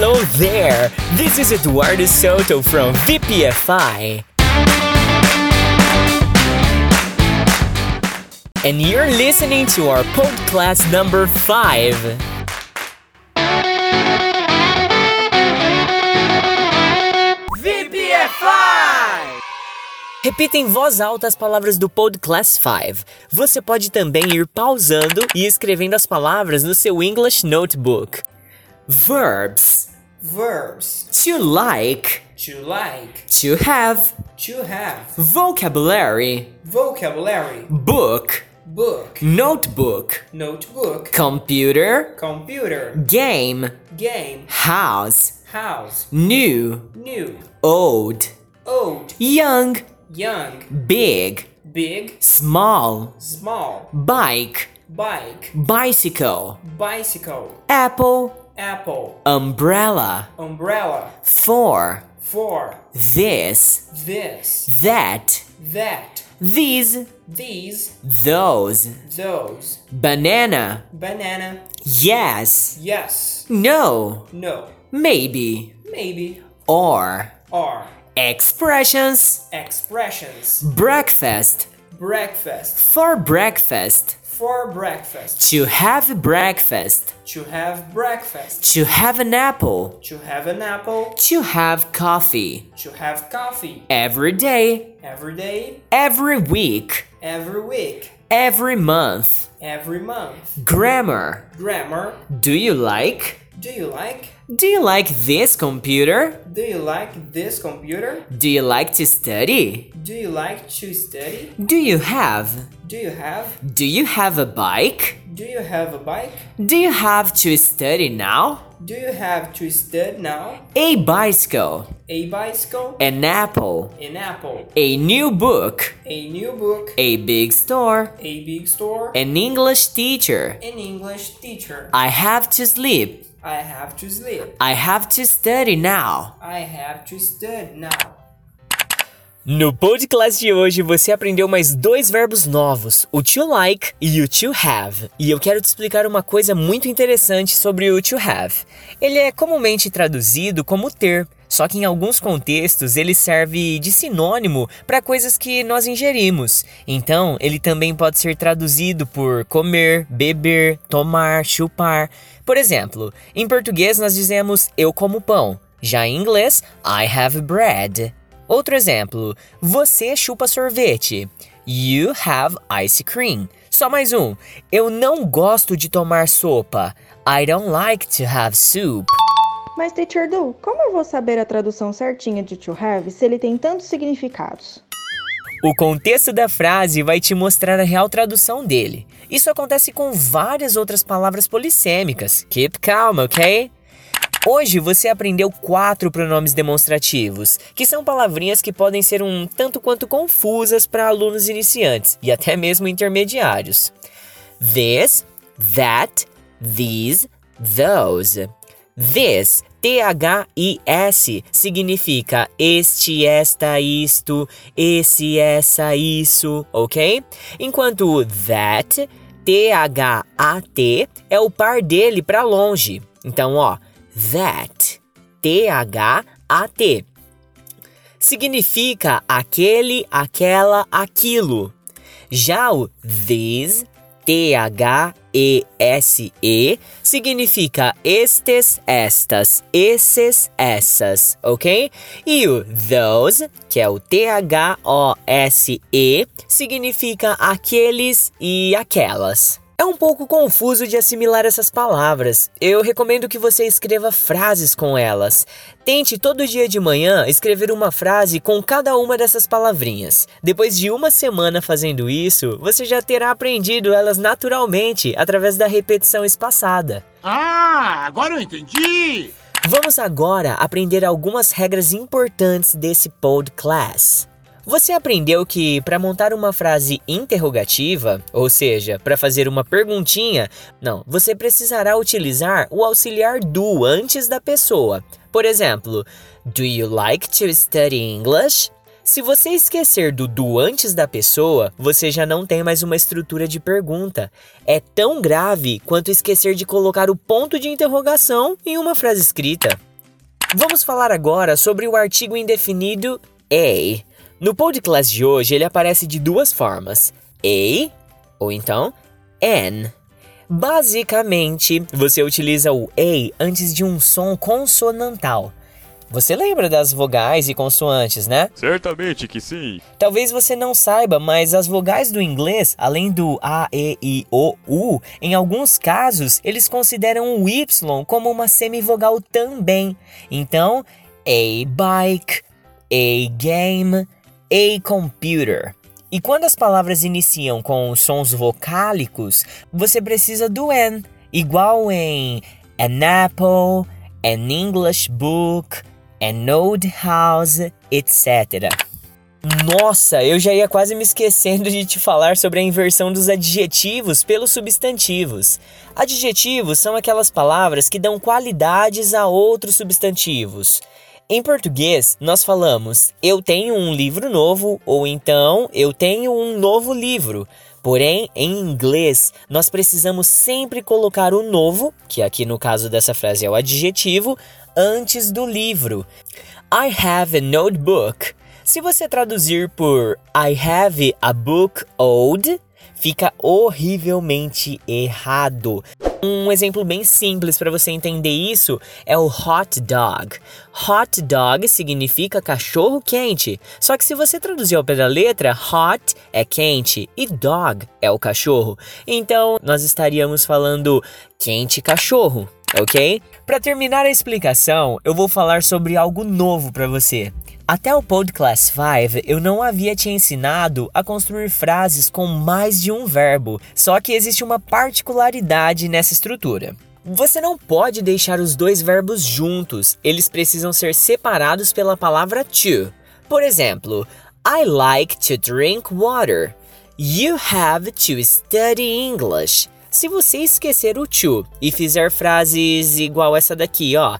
Hello there! This is Eduardo Soto from VPFI. And you're listening to our podcast number 5. VPFI! Repita em voz alta as palavras do Podcast 5. Você pode também ir pausando e escrevendo as palavras no seu English Notebook. Verbs. Verbs. To like. To like. To have. To have. Vocabulary. Vocabulary. Book. Book. Notebook. Notebook. Computer. Computer. Game. Game. House. House. New. New. Old. Old. Young. Young. Big. Big. Small. Small. Bike. Bike. Bicycle. Bicycle. Apple. Apple. Umbrella. Umbrella. For. For. This. This. That. That. These. These. Those. Those. Banana. Banana. Yes. Yes. No. No. Maybe. Maybe. Or. or Expressions. Expressions. Breakfast. Breakfast. For breakfast. For breakfast. To have breakfast. To have breakfast. To have an apple. To have an apple. To have coffee. To have coffee. Every day. Every day. Every week. Every week. Every month. Every month. Grammar. Grammar. Do you like? Do you like? Do you like this computer? Do you like this computer? Do you like to study? Do you like to study? Do you have? Do you have? Do you have a bike? Do you have a bike? Do you have to study now? Do you have to study now? A bicycle. A bicycle? An apple. An apple. A new book. A new book? A big store. A big store? An English teacher. An English teacher. I have to sleep. I have to sleep. I have to study now. I have to study now. No podcast de hoje você aprendeu mais dois verbos novos, o to like e o to have. E eu quero te explicar uma coisa muito interessante sobre o to have. Ele é comumente traduzido como ter, só que em alguns contextos ele serve de sinônimo para coisas que nós ingerimos. Então, ele também pode ser traduzido por comer, beber, tomar, chupar. Por exemplo, em português nós dizemos eu como pão. Já em inglês, I have bread. Outro exemplo, você chupa sorvete. You have ice cream. Só mais um, eu não gosto de tomar sopa. I don't like to have soup. Mas, Teacher Du, como eu vou saber a tradução certinha de to have se ele tem tantos significados? O contexto da frase vai te mostrar a real tradução dele. Isso acontece com várias outras palavras polissêmicas. Keep calm, ok? Hoje você aprendeu quatro pronomes demonstrativos, que são palavrinhas que podem ser um tanto quanto confusas para alunos iniciantes e até mesmo intermediários. This, that, these, those. This, T-H-I-S, significa este, esta, isto, esse, essa, isso, ok? Enquanto that, T-H-A-T, é o par dele para longe. Então, ó, that, T-H-A-T. Significa aquele, aquela, aquilo. Já o these, T-H-E-S-E, significa estes, estas, esses, essas, ok? E o those, que é o T-H-O-S-E, significa aqueles e aquelas. É um pouco confuso de assimilar essas palavras. Eu recomendo que você escreva frases com elas. Tente todo dia de manhã escrever uma frase com cada uma dessas palavrinhas. Depois de uma semana fazendo isso, você já terá aprendido elas naturalmente através da repetição espaçada. Ah, agora eu entendi! Vamos agora aprender algumas regras importantes desse podcast. Você aprendeu que para montar uma frase interrogativa, ou seja, para fazer uma perguntinha, não, você precisará utilizar o auxiliar do antes da pessoa. Por exemplo, Do you like to study English? Se você esquecer do do antes da pessoa, você já não tem mais uma estrutura de pergunta. É tão grave quanto esquecer de colocar o ponto de interrogação em uma frase escrita. Vamos falar agora sobre o artigo indefinido a. No podcast de hoje, ele aparece de duas formas: a ou então n. Basicamente, você utiliza o a antes de um som consonantal. Você lembra das vogais e consoantes, né? Certamente que sim. Talvez você não saiba, mas as vogais do inglês, além do A, E, I, O, U, em alguns casos, eles consideram o Y como uma semivogal também. Então, a bike, a game, a computer. E quando as palavras iniciam com sons vocálicos, você precisa do N, igual em an apple, an English book, an old house, etc. Nossa, eu já ia quase me esquecendo de te falar sobre a inversão dos adjetivos pelos substantivos. Adjetivos são aquelas palavras que dão qualidades a outros substantivos. Em português, nós falamos eu tenho um livro novo ou então eu tenho um novo livro. Porém, em inglês, nós precisamos sempre colocar o novo, que aqui no caso dessa frase é o adjetivo, antes do livro. I have a notebook. Se você traduzir por I have a book old, fica horrivelmente errado. Um exemplo bem simples para você entender isso é o hot dog. Hot dog significa cachorro quente. Só que se você traduzir ao pé da letra, hot é quente e dog é o cachorro. Então nós estaríamos falando quente cachorro, ok? Para terminar a explicação, eu vou falar sobre algo novo para você. Até o Podcast 5, eu não havia te ensinado a construir frases com mais de um verbo, só que existe uma particularidade nessa estrutura. Você não pode deixar os dois verbos juntos, eles precisam ser separados pela palavra to. Por exemplo, I like to drink water. You have to study English. Se você esquecer o to e fizer frases igual essa daqui, ó.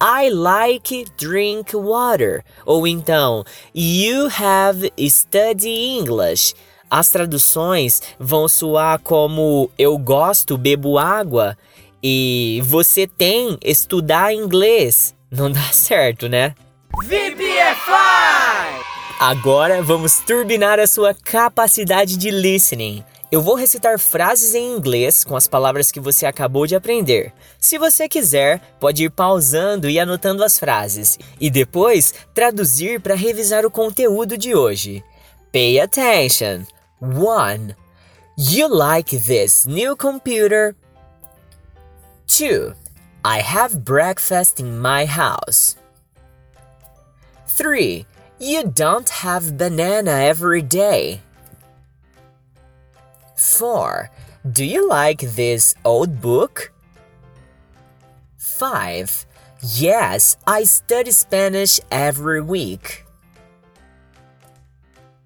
I like drink water. Ou então, You have studied English. As traduções vão soar como Eu gosto, bebo água e você tem estudar inglês. Não dá certo, né? VPFI! Agora vamos turbinar a sua capacidade de listening. Eu vou recitar frases em inglês com as palavras que você acabou de aprender. Se você quiser, pode ir pausando e anotando as frases e depois traduzir para revisar o conteúdo de hoje. Pay attention. 1. You like this new computer? 2. I have breakfast in my house. 3. You don't have banana every day. 4. Do you like this old book? 5. Yes, I study Spanish every week.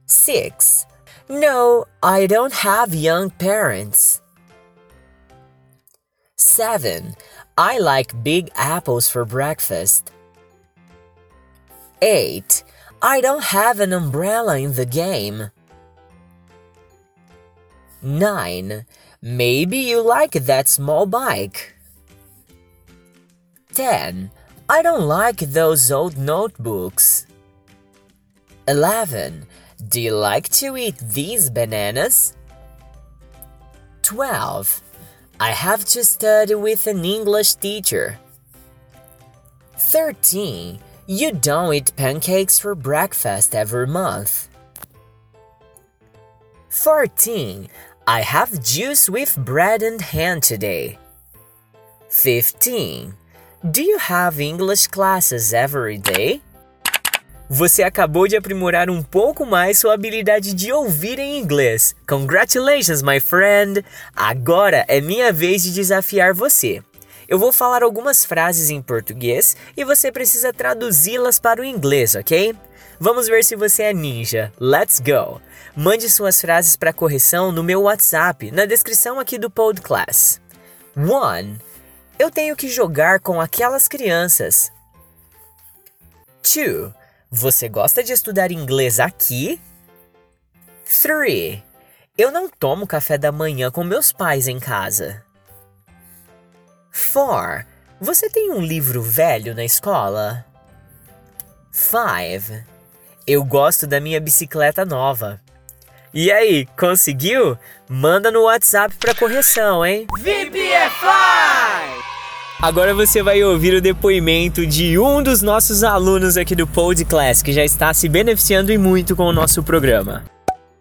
6. No, I don't have young parents. 7. I like big apples for breakfast. 8. I don't have an umbrella in the game. 9. Maybe you like that small bike. 10. I don't like those old notebooks. 11. Do you like to eat these bananas? 12. I have to study with an English teacher. 13. You don't eat pancakes for breakfast every month. 14. I have juice with bread and ham today. 15. Do you have English classes every day? Você acabou de aprimorar um pouco mais sua habilidade de ouvir em inglês. Congratulations, my friend! Agora é minha vez de desafiar você. Eu vou falar algumas frases em português e você precisa traduzi-las para o inglês, ok? Vamos ver se você é ninja. Let's go! Mande suas frases para correção no meu WhatsApp, na descrição aqui do podcast. 1. Eu tenho que jogar com aquelas crianças. 2. Você gosta de estudar inglês aqui? 3. Eu não tomo café da manhã com meus pais em casa. 4. Você tem um livro velho na escola? 5. Eu gosto da minha bicicleta nova. E aí, conseguiu? Manda no WhatsApp para correção, hein? VPFI! Agora você vai ouvir o depoimento de um dos nossos alunos aqui do Podcast, que já está se beneficiando e muito com o nosso programa.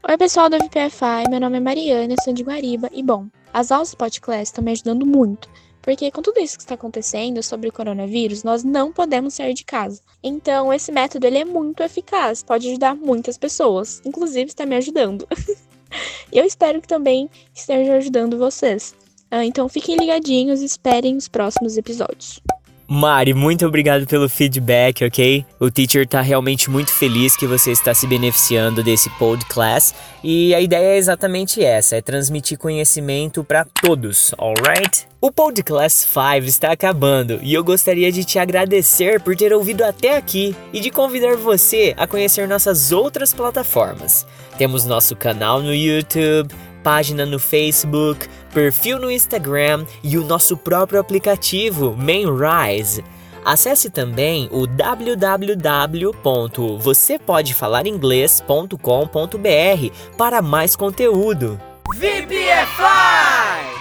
Oi, pessoal do VPFI, meu nome é Mariana, sou de Guariba e bom, as aulas do podcast estão me ajudando muito, porque com tudo isso que está acontecendo sobre o coronavírus, nós não podemos sair de casa. Então, esse método ele é muito eficaz, pode ajudar muitas pessoas, inclusive está me ajudando. Eu espero que também esteja ajudando vocês. Ah, Então fiquem ligadinhos e esperem os próximos episódios. Mari, muito obrigado pelo feedback, ok? O teacher tá realmente muito feliz que você está se beneficiando desse podcast e a ideia é exatamente essa, é transmitir conhecimento para todos, alright? O Podcast 5 está acabando e eu gostaria de te agradecer por ter ouvido até aqui e de convidar você a conhecer nossas outras plataformas. Temos nosso canal no YouTube, página no Facebook, perfil no Instagram e o nosso próprio aplicativo Mainrise. Acesse também o www.vocêpodefalaringlês.com.br para mais conteúdo. VPFI!